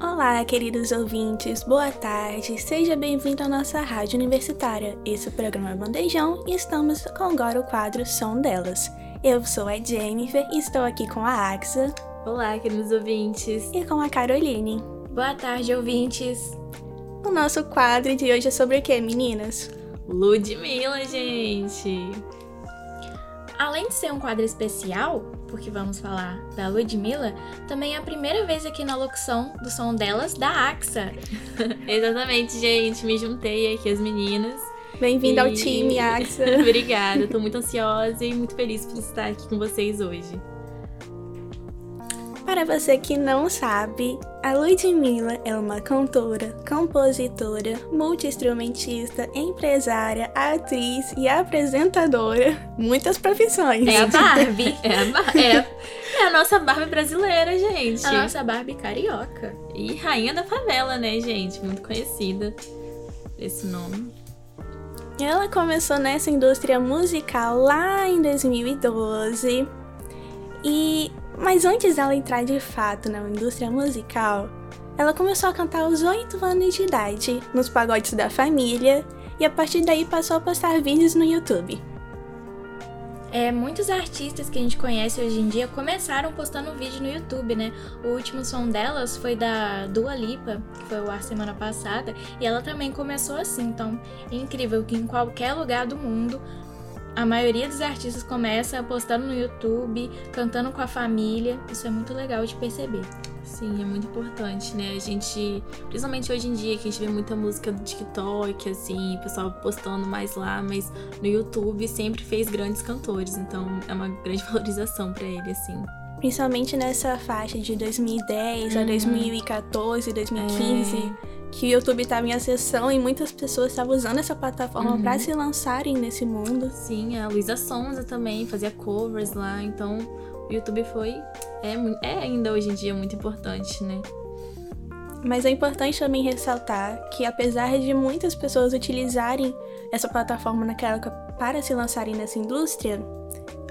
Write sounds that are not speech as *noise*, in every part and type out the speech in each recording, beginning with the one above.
Olá, queridos ouvintes, boa tarde, seja bem-vindo à nossa rádio universitária. Esse é o programa Bandejão e estamos com agora o quadro Som Delas. Eu sou a Jennifer e estou aqui com a Axa Olá, queridos ouvintes. e com a Caroline. Boa tarde, ouvintes. O nosso quadro de hoje é sobre o que, meninas? Ludmilla, gente. Além de ser um quadro especial, porque vamos falar da Ludmilla, também é a primeira vez aqui na locução do som delas da AXA. *laughs* Exatamente, gente. Me juntei aqui as meninas. Bem-vinda ao E- time, Axa. *laughs* Obrigada, tô muito ansiosa e muito feliz por estar aqui com vocês hoje. Para você que não sabe, a Ludmilla é uma cantora, compositora, multi-instrumentista, empresária, atriz e apresentadora. Muitas profissões. É a *laughs* Barbie. É a, Bar- é, a- é a nossa Barbie brasileira, gente. A nossa Barbie carioca. E rainha da favela, né, gente? Muito conhecida. Esse nome. Ela começou nessa indústria musical lá em 2012. E mas antes dela entrar de fato na indústria musical, ela começou a cantar aos 8 anos de idade, nos pagodes da família, e a partir daí passou a postar vídeos no YouTube. É, muitos artistas que a gente conhece hoje em dia começaram postando vídeo no YouTube, né? O último som delas foi da Dua Lipa, que foi o ar semana passada, e ela também começou assim. Então, é incrível que em qualquer lugar do mundo, a maioria dos artistas começa postando no YouTube, cantando com a família. Isso é muito legal de perceber. Sim, é muito importante, né? A gente, principalmente hoje em dia, que a gente vê muita música do TikTok, assim, o pessoal postando mais lá, mas no YouTube sempre fez grandes cantores, então é uma grande *laughs* valorização pra ele, assim. Principalmente nessa faixa de 2010 a Uhum. 2014, 2015, que o YouTube estava em ascensão e muitas pessoas estavam usando essa plataforma Uhum. para se lançarem nesse mundo. Sim, a Luísa Sonza também fazia covers lá, então o YouTube foi. É, é ainda hoje em dia muito importante, né? Mas é importante também ressaltar que, apesar de muitas pessoas utilizarem essa plataforma naquela época para se lançarem nessa indústria,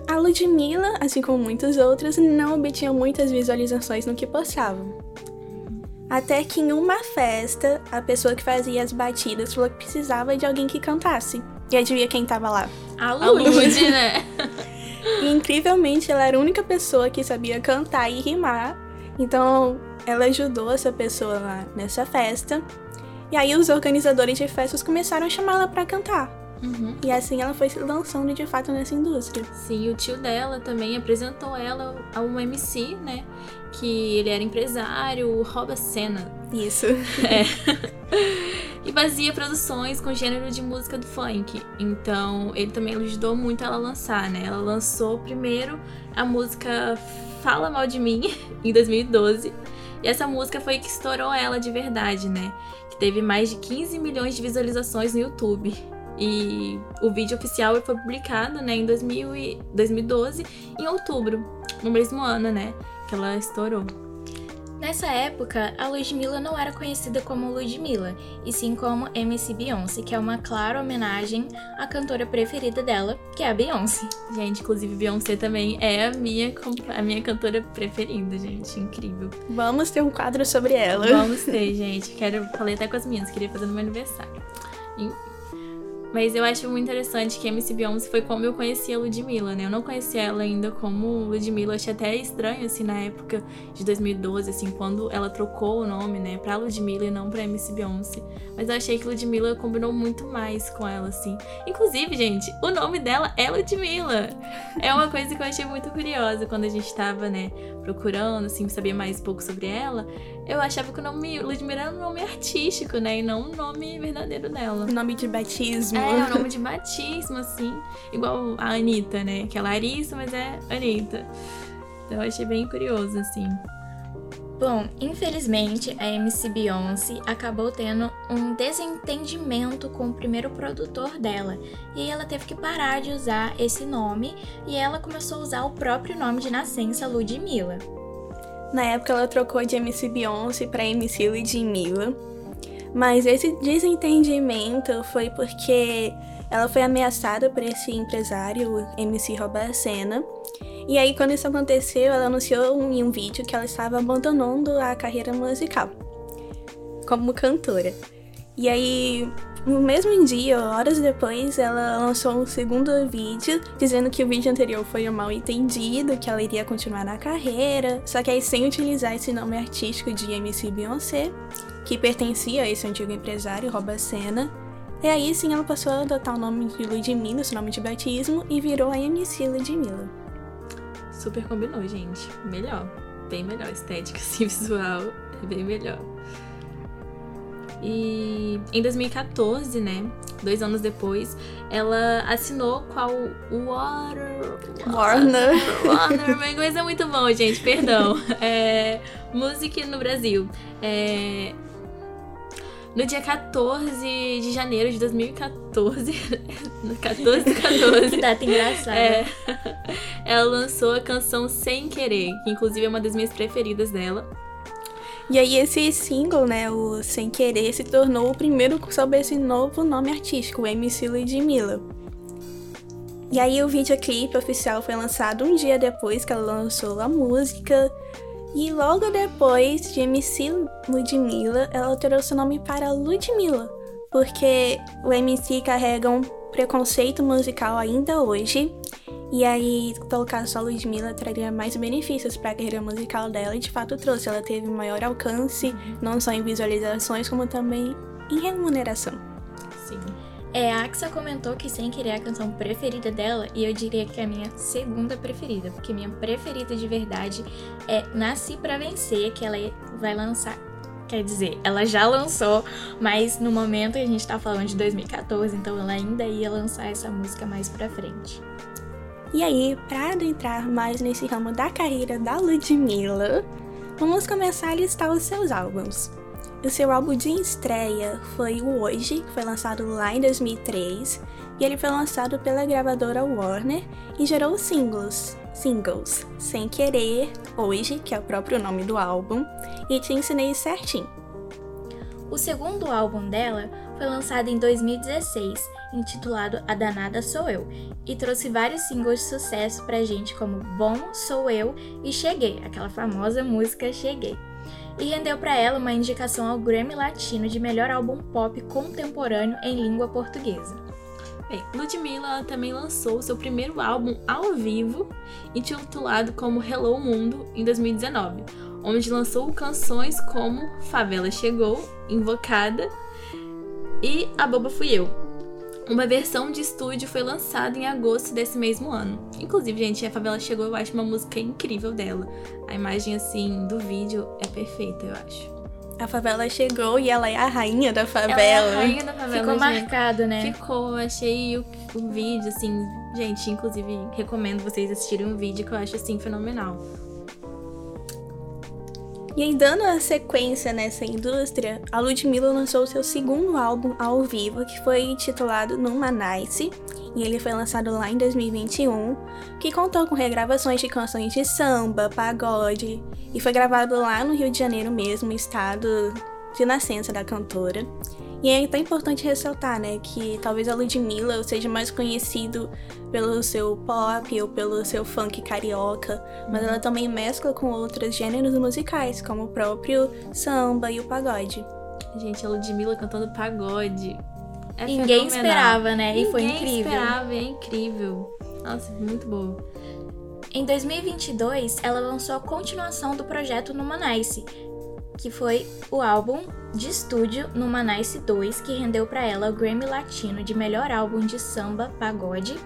a Ludmilla, assim como muitos outros, não obtinha muitas visualizações no que postavam. Até que em uma festa, a pessoa que fazia as batidas falou que precisava de alguém que cantasse. E adivinha quem tava lá? A Lud. Lud, né? E *laughs* incrivelmente ela era a única pessoa que sabia cantar e rimar. Então ela ajudou essa pessoa lá nessa festa. E aí os organizadores de festas começaram a chamá-la pra cantar. Uhum. E assim ela foi se lançando de fato nessa indústria. Sim, o tio dela também apresentou ela a um MC, né? Que ele era empresário, o Roba Senna. Isso. *laughs* *laughs* e fazia produções com gênero de música do funk. Então, ele também ajudou muito ela a lançar, né? Ela lançou primeiro a música Fala Mal de Mim, *laughs* em 2012. E essa música foi que estourou ela de verdade, né? Que teve mais de 15 milhões de visualizações no YouTube. E o vídeo oficial foi publicado, né, em 2000 e 2012, em outubro, no mesmo ano, né, que ela estourou. Nessa época, a Ludmilla não era conhecida como Ludmilla, e sim como MC Beyoncé, que é uma clara homenagem à cantora preferida dela, que é a Beyoncé. Gente, inclusive Beyoncé também é a minha, a minha cantora preferida, gente, incrível. Vamos ter um quadro sobre ela. Vamos ter, gente. Quero, falei até com as minhas, queria fazer no meu aniversário. Enfim. Mas eu acho muito interessante que a MC Beyoncé foi como eu conheci a Ludmilla, né? Eu não conhecia ela ainda como Ludmilla. Eu achei até estranho, assim, na época de 2012, assim, quando ela trocou o nome, né, pra Ludmilla e não pra MC Beyoncé. Mas eu achei que Ludmilla combinou muito mais com ela, assim. Inclusive, gente, o nome dela é Ludmilla. É uma coisa que eu achei muito curiosa quando a gente tava, né, procurando, assim, saber mais um pouco sobre ela. Eu achava que o nome Ludmilla era um nome artístico, né, e não o nome verdadeiro dela. Nome de batismo. O nome de *laughs* batismo, assim. Igual a Anitta, né? Que é Larissa, mas é Anitta. Então eu achei bem curioso, assim. Bom, infelizmente a MC Beyoncé acabou tendo um desentendimento com o primeiro produtor dela e ela teve que parar de usar esse nome e ela começou a usar o próprio nome de nascença Ludmilla. Na época ela trocou de MC Beyoncé para MC Ludmilla, mas esse desentendimento foi porque ela foi ameaçada por esse empresário, MC Robacena, e aí, quando isso aconteceu, ela anunciou em um vídeo que ela estava abandonando a carreira musical como cantora. E aí, no mesmo dia, horas depois, ela lançou um segundo vídeo dizendo que o vídeo anterior foi um mal entendido, que ela iria continuar na carreira, só que aí sem utilizar esse nome artístico de MC Beyoncé, que pertencia a esse antigo empresário, Robacena. E aí sim ela passou a adotar o nome de Ludmilla, seu nome de batismo, e virou a MC Ludmilla super combinou, gente. Melhor. Bem melhor. Estética, *laughs* assim, visual. É bem melhor. E em 2014, né? Dois anos depois, ela assinou com a Water... Warner. Warner. Meu inglês é muito bom, gente. Perdão. É, Music no Brasil. É, no dia 14 de janeiro de 2014. 14 14. Data engraçada. É, *laughs* ela lançou a canção Sem Querer, que inclusive é uma das minhas preferidas dela. E aí esse single, né, o Sem Querer, se tornou o primeiro sob esse novo nome artístico, o MC Ludmilla. E aí o videoclipe oficial foi lançado um dia depois que ela lançou a música. E logo depois de MC Ludmilla, ela alterou seu nome para Ludmilla, porque o MC carrega um preconceito musical ainda hoje. E aí, colocar só Ludmilla traria mais benefícios para a carreira musical dela, e de fato trouxe. Ela teve maior alcance, não só em visualizações, como também em remuneração. É, a Axa comentou que Sem Querer a canção preferida dela, e eu diria que é a minha segunda preferida, porque minha preferida de verdade é Nasci Pra Vencer, que ela vai lançar. Quer dizer, ela já lançou, mas no momento a gente tá falando de 2014, então ela ainda ia lançar essa música mais pra frente. E aí, para adentrar mais nesse ramo da carreira da Ludmilla, vamos começar a listar os seus álbuns. O seu álbum de estreia foi o Hoje, que foi lançado lá em 2003, e ele foi lançado pela gravadora Warner e gerou singles, singles Sem Querer, Hoje, que é o próprio nome do álbum, e Te Ensinei Certinho. O segundo álbum dela foi lançado em 2016, intitulado A Danada Sou Eu, e trouxe vários singles de sucesso pra gente como Bom Sou Eu e Cheguei, aquela famosa música Cheguei e rendeu para ela uma indicação ao Grammy Latino de melhor álbum pop contemporâneo em língua portuguesa. Bem, Ludmilla também lançou seu primeiro álbum ao vivo, intitulado como Hello Mundo, em 2019, onde lançou canções como Favela Chegou, Invocada e A Boba Fui Eu, uma versão de estúdio foi lançada em agosto desse mesmo ano. Inclusive, gente, a Favela Chegou, eu acho uma música incrível dela. A imagem, assim, do vídeo é perfeita, eu acho. A favela chegou e ela é a rainha da favela. Ela é a rainha da favela. Ficou gente. marcado, né? Ficou, achei o, o vídeo, assim, gente, inclusive recomendo vocês assistirem o vídeo que eu acho assim fenomenal. E aí, dando a sequência nessa indústria, a Ludmilla lançou seu segundo álbum ao vivo, que foi intitulado Numa Nice, e ele foi lançado lá em 2021, que contou com regravações de canções de samba, pagode, e foi gravado lá no Rio de Janeiro mesmo, estado de nascença da cantora. E é até importante ressaltar, né, que talvez a Ludmilla seja mais conhecido pelo seu pop ou pelo seu funk carioca, mas ela também mescla com outros gêneros musicais, como o próprio samba e o pagode. Gente, a Ludmilla cantando pagode. É Ninguém fenomenal. esperava, né? Ninguém e foi incrível. esperava, é incrível. Nossa, muito boa. Em 2022, ela lançou a continuação do projeto Numa Nice, que foi o álbum de estúdio Numa Nice 2, que rendeu para ela o Grammy Latino de melhor álbum de samba pagode.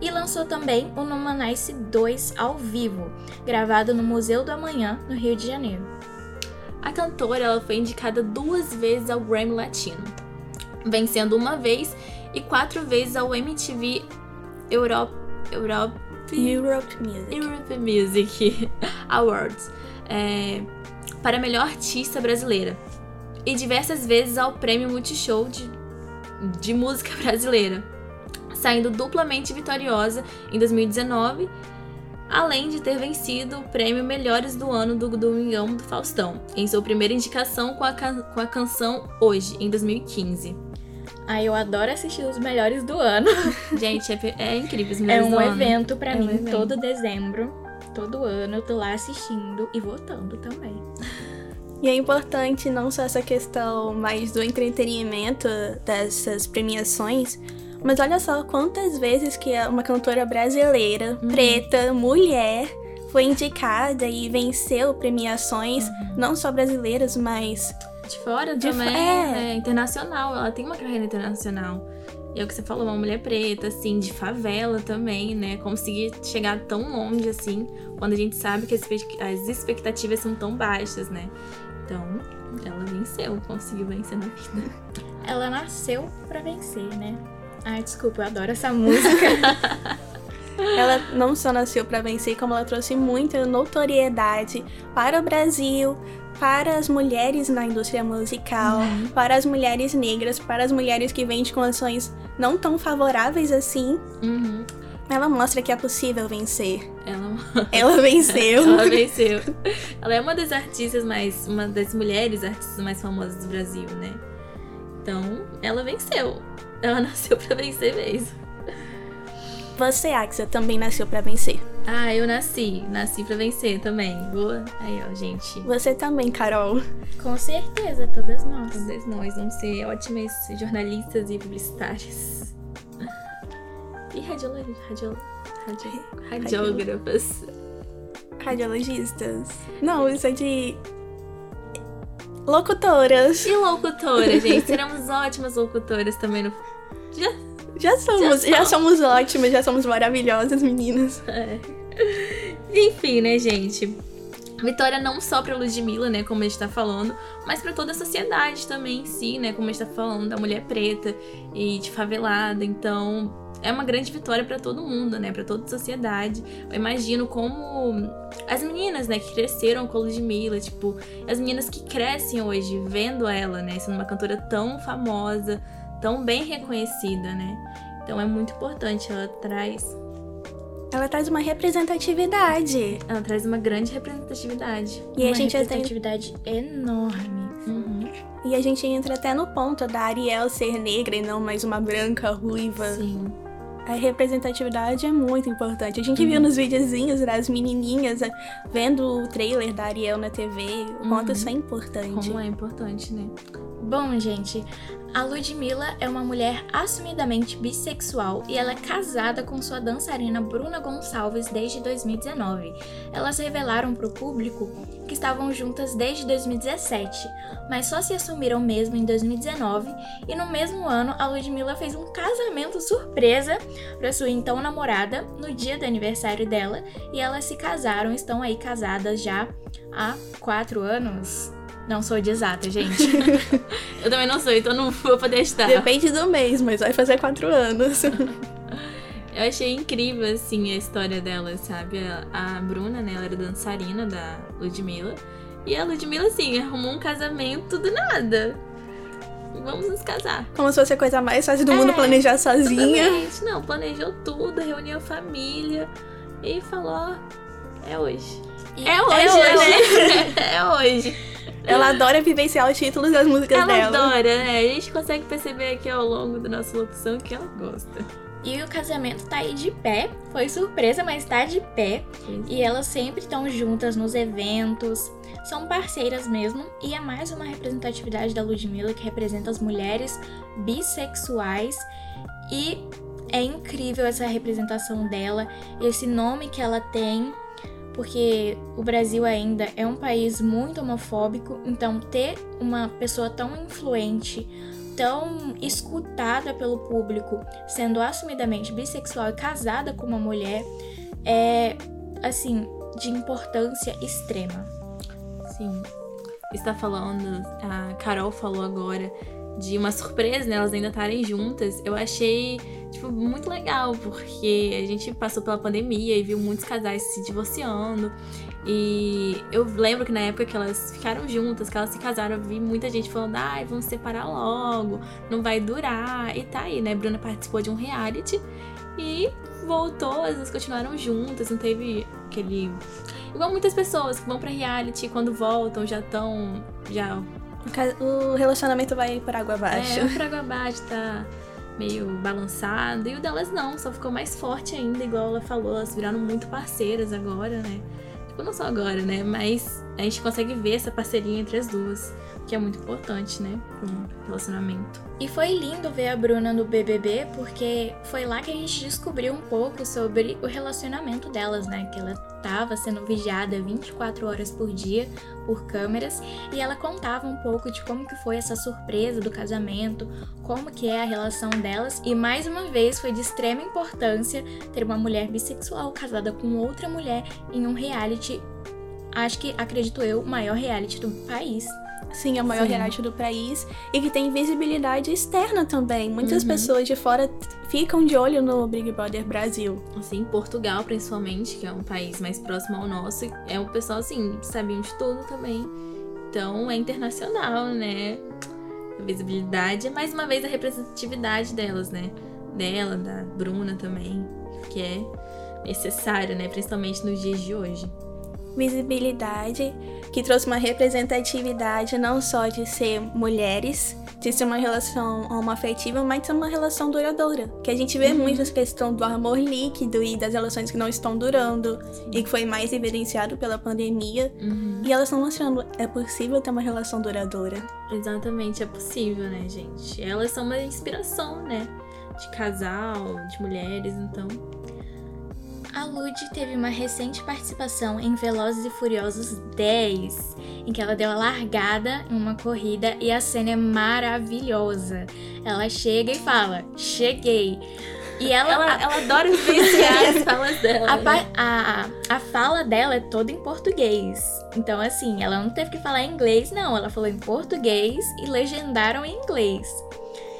E lançou também o Numa Nice 2 ao vivo, gravado no Museu do Amanhã, no Rio de Janeiro. A cantora ela foi indicada duas vezes ao Grammy Latino, vencendo uma vez e quatro vezes ao MTV Europe, Europe Europe Music. Europe Music *laughs* Awards é, para melhor artista brasileira e diversas vezes ao prêmio Multishow de, de música *laughs* brasileira, saindo duplamente vitoriosa em 2019, além de ter vencido o prêmio Melhores do Ano do Domingão do Faustão, em sua primeira indicação com a, com a canção Hoje, em 2015. Ai, eu adoro assistir os melhores do ano. *laughs* Gente, é, é incrível os É melhores um do evento pra É um mim evento. todo dezembro. Todo ano eu tô lá assistindo e votando também. E é importante não só essa questão mais do entretenimento dessas premiações, mas olha só quantas vezes que uma cantora brasileira, preta, mulher, foi indicada e venceu premiações, não só brasileiras, mas De fora De também, é. é. internacional. Ela tem uma carreira internacional. E é o que você falou, uma mulher preta, assim, de favela também, né? Conseguir chegar tão longe, assim, quando a gente sabe que as expect- as expectativas são tão baixas, né? Então, ela venceu, conseguiu vencer na vida. *laughs* Ela nasceu pra vencer, né? Ai, desculpa, eu adoro essa música. *laughs* ela não só nasceu para vencer, como ela trouxe muita notoriedade para o Brasil, para as mulheres na indústria musical, para as mulheres negras, para as mulheres que vêm de condições não tão favoráveis assim. Uhum. Ela mostra que é possível vencer. Ela, *laughs* Ela venceu. *laughs* ela venceu. Ela é uma das artistas mais. Uma das mulheres artistas mais famosas do Brasil, né? Então, ela venceu. Ela *laughs* nasceu pra vencer mesmo. Você, Axa, também nasceu para vencer. Ah, eu nasci. Nasci pra vencer também. Boa. Aí, ó, gente. Você também, Carol. Com certeza, todas nós. Todas nós vamos ser ótimas jornalistas e publicitárias. E radiolo... radio... radio... radiógrafas. Radiologistas. Não, isso é de. Locutoras. E locutora, gente. Seremos ótimas locutoras também no. Já Já somos, Já já somos ótimas, já somos maravilhosas, meninas. *laughs* É. Enfim, né, gente? Vitória não só pra Ludmilla, né, como a gente tá falando, mas pra toda a sociedade também em si, né, como a gente tá falando da mulher preta e de favelada. Então, é uma grande vitória pra todo mundo, né, Pra toda a sociedade. Eu imagino como as meninas, né, que cresceram com a Ludmilla, tipo, as meninas que crescem hoje vendo ela, né, sendo uma cantora tão famosa, tão bem reconhecida, né? Então é muito importante, ela traz Ela traz uma representatividade. ela traz uma grande representatividade. E a Uma gente já tem. representatividade enorme. Uhum. E a gente entra até no ponto da Ariel ser negra e não mais uma branca ruiva. Sim. A representatividade é muito importante. A gente Uhum. viu nos videozinhos das menininhas eh, vendo o trailer da Ariel na TV, o quanto Uhum. isso é importante. Como é importante, né? Bom, gente, a Ludmilla é uma mulher assumidamente bissexual e ela é casada com sua dançarina Bruna Gonçalves desde 2019. Elas revelaram para o público que estavam juntas desde 2017, mas só se assumiram mesmo em 2019 e no mesmo ano a Ludmilla fez um casamento surpresa para sua então namorada no dia do aniversário dela e elas se casaram, estão aí casadas já há quatro anos. Não sou de exata, gente. *laughs* Eu também não sou, então não vou poder estar. Depende do mês, mas vai fazer quatro anos. *laughs* Eu achei incrível, assim, a história dela, sabe? A, a Bruna, né? Ela era dançarina da Ludmilla. E a Ludmilla, assim, arrumou um casamento do nada. Vamos nos casar. Como se fosse a coisa mais fácil do mundo É, planejar sozinha. Totalmente. Não, planejou tudo, reuniu a família e falou: é hoje. E É hoje, né? *laughs* é hoje. Ela adora vivenciar os títulos das músicas Ela dela. adora, né? A gente consegue perceber aqui ao longo da nossa locução que ela gosta. E o casamento tá aí de pé. Foi surpresa, mas tá de pé. E elas sempre estão juntas nos eventos. São parceiras mesmo. E é mais uma representatividade da Ludmilla que representa as mulheres bissexuais. E é incrível essa representação dela, esse nome que ela tem. Porque o Brasil ainda é um país muito homofóbico, então ter uma pessoa tão influente, tão escutada pelo público, sendo assumidamente bissexual e casada com uma mulher, é assim de importância extrema. Sim. Está falando, a Carol falou agora de uma surpresa, né? Elas ainda estarem juntas. Eu achei, tipo, muito legal, porque a gente passou pela pandemia e viu muitos casais se divorciando. E eu lembro que na época que elas ficaram juntas, que elas se casaram, eu vi muita gente falando, ai, vamos separar logo, não vai durar. E tá aí, né? Bruna participou de um reality e voltou, elas continuaram juntas, não teve aquele. Igual muitas pessoas que vão pra reality quando voltam já estão. Já. O relacionamento vai por água abaixo. É, o água abaixo tá meio balançado. E o delas não, só ficou mais forte ainda, igual ela falou, elas viraram muito parceiras agora, né? Tipo, não só agora, né? Mas a gente consegue ver essa parceria entre as duas, que é muito importante, né? Pra um relacionamento. E foi lindo ver a Bruna no BBB, porque foi lá que a gente descobriu um pouco sobre o relacionamento delas, né? Que ela tava sendo vigiada 24 horas por dia por câmeras e ela contava um pouco de como que foi essa surpresa do casamento, como que é a relação delas e mais uma vez foi de extrema importância ter uma mulher bissexual casada com outra mulher em um reality, acho que acredito eu, o maior reality do país. Sim, é o maior Sim. reality do país e que tem visibilidade externa também. Muitas Uhum. pessoas de fora ficam de olho no Big Brother Brasil. Assim, Portugal, principalmente, que é um país mais próximo ao nosso, é um pessoal, assim, sabiam de tudo também. Então, é internacional, né? A visibilidade é, mais uma vez, a representatividade delas, né? Dela, da Bruna também, que é necessário, né? Principalmente nos dias de hoje. Visibilidade que trouxe uma representatividade não só de ser mulheres, de ser uma relação homoafetiva, mas de ser uma relação duradoura. Que a gente vê Uhum. muito essa questão do amor líquido e das relações que não estão durando e que foi mais evidenciado pela pandemia. Uhum. E elas estão mostrando é possível ter uma relação duradoura. Exatamente, é possível, né, gente? Elas são uma inspiração, né? De casal, de mulheres, então. A Lud teve uma recente participação em Velozes e Furiosos 10, em que ela deu a largada em uma corrida e a cena é maravilhosa. Ela chega e fala: Cheguei! E ela, Ela, ela adora vivenciar as falas dela. a, né? pa- a, a fala dela é toda em português. Então, assim, ela não teve que falar em inglês, não. Ela falou em português e legendaram em inglês.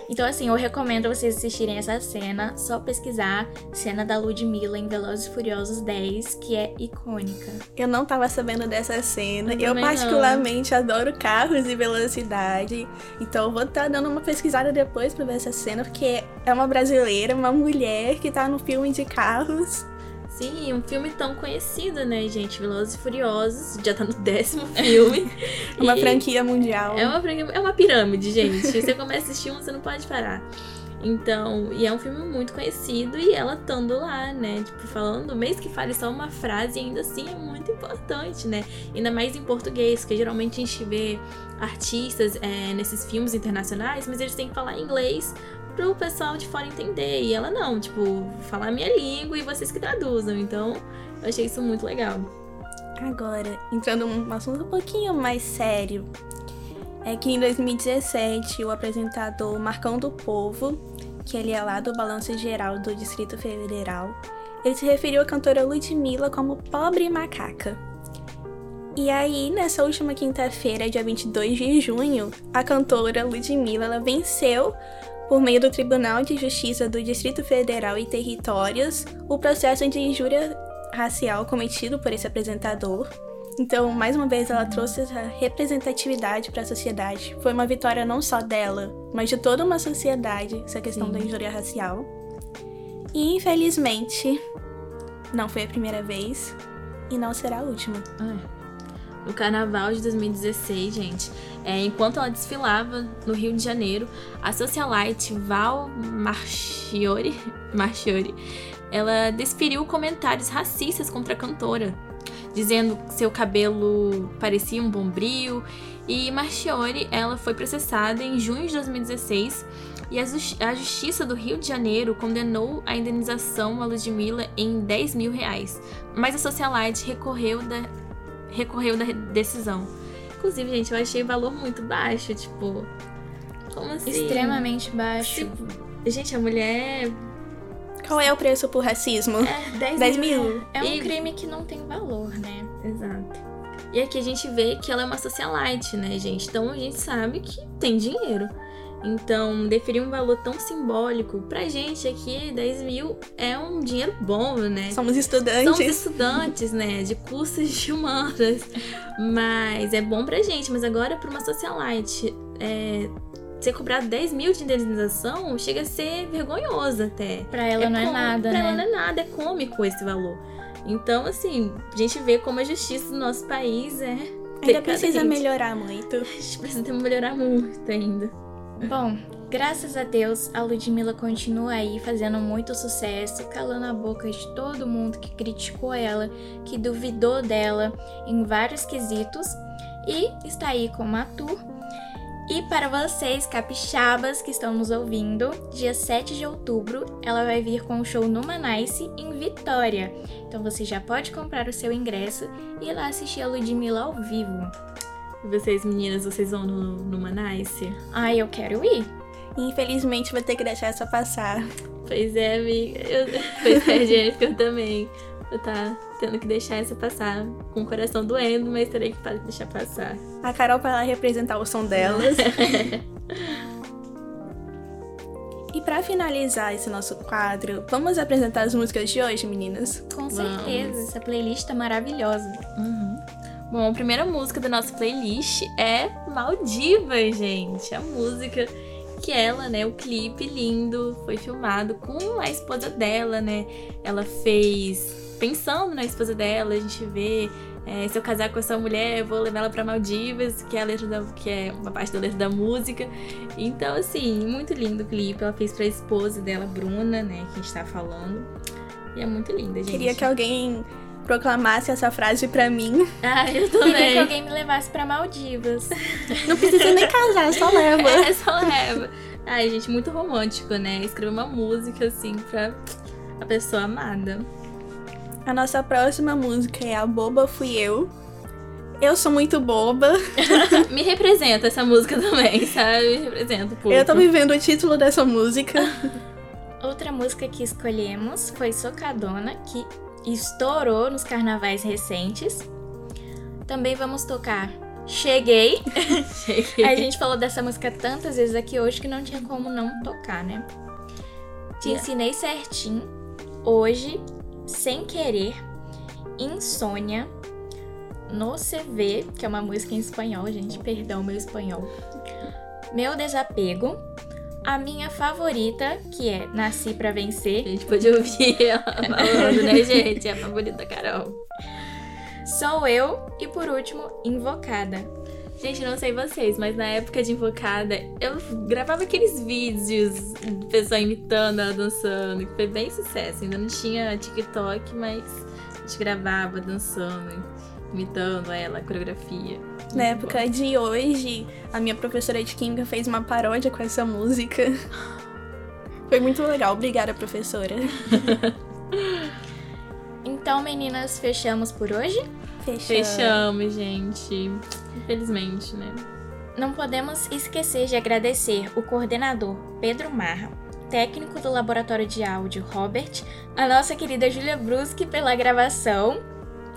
Então, assim, eu recomendo vocês assistirem essa cena, só pesquisar cena da Ludmilla em Velozes e Furiosos 10, que é icônica. Eu não tava sabendo dessa cena. Eu Eu, também não. particularmente adoro carros e velocidade. Então eu vou estar dando uma pesquisada depois pra ver essa cena, porque é uma brasileira, uma mulher que tá no filme de carros. Sim, um filme tão conhecido, né, gente? Velozes e Furiosos, já tá no décimo filme. *laughs* Uma franquia mundial. É uma, franquia- é uma pirâmide, gente. Você começa a assistir um, você não pode parar. Então, e é um filme muito conhecido e ela estando lá, né? Tipo, falando, mesmo que fale só uma frase, ainda assim é muito importante, né? Ainda mais em português, porque geralmente a gente vê artistas é, nesses filmes internacionais, mas eles têm que falar inglês pro pessoal de fora entender. E ela não, tipo, falar minha língua e vocês que traduzam. Então, eu achei isso muito legal. Agora, entrando num assunto um pouquinho mais sério, é que em 2017 o apresentador Marcão do Povo, que ele é lá do Balanço Geral do Distrito Federal, ele se referiu à cantora Ludmilla como pobre macaca. E aí, nessa última quinta-feira, dia 22 de junho, a cantora Ludmilla venceu, por meio do Tribunal de Justiça do Distrito Federal e Territórios, o processo de injúria racial cometido por esse apresentador. Então, mais uma vez, ela trouxe essa representatividade para a sociedade. Foi uma vitória não só dela, mas de toda uma sociedade, essa questão Sim. da injúria racial. E, infelizmente, não foi a primeira vez e não será a última. No carnaval de 2016, gente, é, enquanto ela desfilava no Rio de Janeiro, a socialite Val Marchiori, *laughs* Marchiori ela desferiu comentários racistas contra a cantora, dizendo que seu cabelo parecia um bombril. E Marchiori, ela foi processada em junho de 2016 e a, a Justiça do Rio de Janeiro condenou a indenização a Ludmilla em 10 mil reais. Mas a socialite recorreu da, recorreu da decisão. Inclusive, gente, eu achei o valor muito baixo, tipo. Como assim? Extremamente baixo. Tipo, gente, a mulher. Qual é o preço por racismo? É 10, 10 mil. mil. É um E- crime que não tem valor, né? Exato. E aqui a gente vê que ela é uma socialite, né, gente? Então a gente sabe que tem dinheiro. Então, deferir um valor tão simbólico pra gente aqui, 10 mil é um dinheiro bom, né? Somos estudantes. Somos estudantes, né? De cursos de humanas. Mas é bom pra gente. Mas agora, pra uma socialite, é, ser cobrado 10 mil de indenização chega a ser vergonhoso até. Pra ela não é nada, pra né? ela não é nada, é cômico esse valor. Então, assim, a gente vê como a justiça do nosso país é. Ainda precisa melhorar muito. A gente precisa melhorar muito ainda. Bom, graças a Deus, a Ludmilla continua aí fazendo muito sucesso, calando a boca de todo mundo que criticou ela, que duvidou dela em vários quesitos e está aí como ator. E para vocês, capixabas que estão nos ouvindo, dia 7 de outubro ela vai vir com um show no Manice em Vitória. Então você já pode comprar o seu ingresso e ir lá assistir a Ludmilla ao vivo. Vocês, meninas, vocês vão no, no Manice? Ai, eu quero ir. Infelizmente, vou ter que deixar essa passar. Pois é, amiga. Eu, pois é, Jéssica, eu também. Eu tá tendo que deixar essa passar com o coração doendo, mas terei que deixar passar. A Carol vai lá representar o som delas. *laughs* e pra finalizar esse nosso quadro, vamos apresentar as músicas de hoje, meninas? Com Vamos. certeza, essa playlist é maravilhosa. Bom, a primeira música da nossa playlist é Maldivas, gente. A música que ela, né, o clipe lindo, foi filmado com a esposa dela, né? Ela fez pensando na esposa dela, a gente vê é, se eu casar com essa mulher, eu vou levar ela pra Maldivas, que é a letra da, que é uma parte da letra da música. Então, assim, muito lindo o clipe. Ela fez pra esposa dela, Bruna, né, que a gente tá falando. E é muito linda, gente. Queria que alguém proclamasse essa frase pra mim. Ah, eu Queria *laughs* que também. alguém me levasse pra Maldivas. *laughs* Não precisa nem casar, só leva. É, só leva. Ai, gente, muito romântico, né? Escrever uma música assim pra a pessoa amada. A nossa próxima música é A Boba Fui Eu. Eu sou muito boba. *laughs* Me representa essa música também, sabe? Me representa. Eu tô vivendo o título dessa música. Outra música que escolhemos foi Socadona, que estourou nos carnavais recentes. Também vamos tocar Cheguei. *laughs* Cheguei. A gente falou dessa música tantas vezes aqui hoje que não tinha como não tocar, né? Te Yeah. ensinei certinho. Hoje, sem querer, Insônia, No CV, que é uma música em espanhol, gente, perdão meu espanhol. Meu desapego. A minha favorita, que é Nasci pra A Vencer. gente pode ouvir *laughs* ela falando, né, *laughs* gente? É a favorita da Carol. Sou eu. E por último, Invocada. Gente, não sei vocês, mas na época de Invocada, eu gravava aqueles vídeos de pessoa imitando ela dançando, que foi bem sucesso. Ainda não tinha TikTok, mas a gente gravava dançando, imitando ela, a coreografia. Na época de hoje, a minha professora de química fez uma paródia com essa música. *laughs* Foi muito legal, obrigada, professora. *laughs* Então, meninas, fechamos por hoje? Fechamos. Fechamos, gente. Infelizmente, né? Não podemos esquecer de agradecer o coordenador Pedro Marra, técnico do laboratório de áudio Robert, a nossa querida Julia Bruschi pela gravação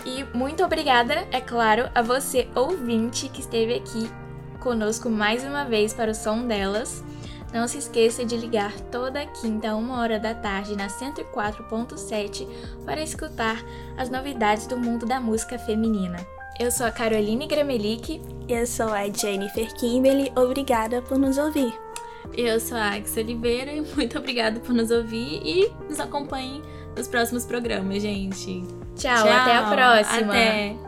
e muito obrigada, é claro, a você ouvinte que esteve aqui conosco mais uma vez para o som delas. Não se esqueça de ligar toda quinta, uma hora da tarde, na 104.7 para escutar as novidades do mundo da música feminina. Eu sou a Caroline Gramelic Eu sou a Jennifer Kimberly, obrigada por nos ouvir. Eu sou a Axel Oliveira e muito obrigada por nos ouvir e nos acompanhem nos próximos programas, gente. Tchau, até a próxima. Até.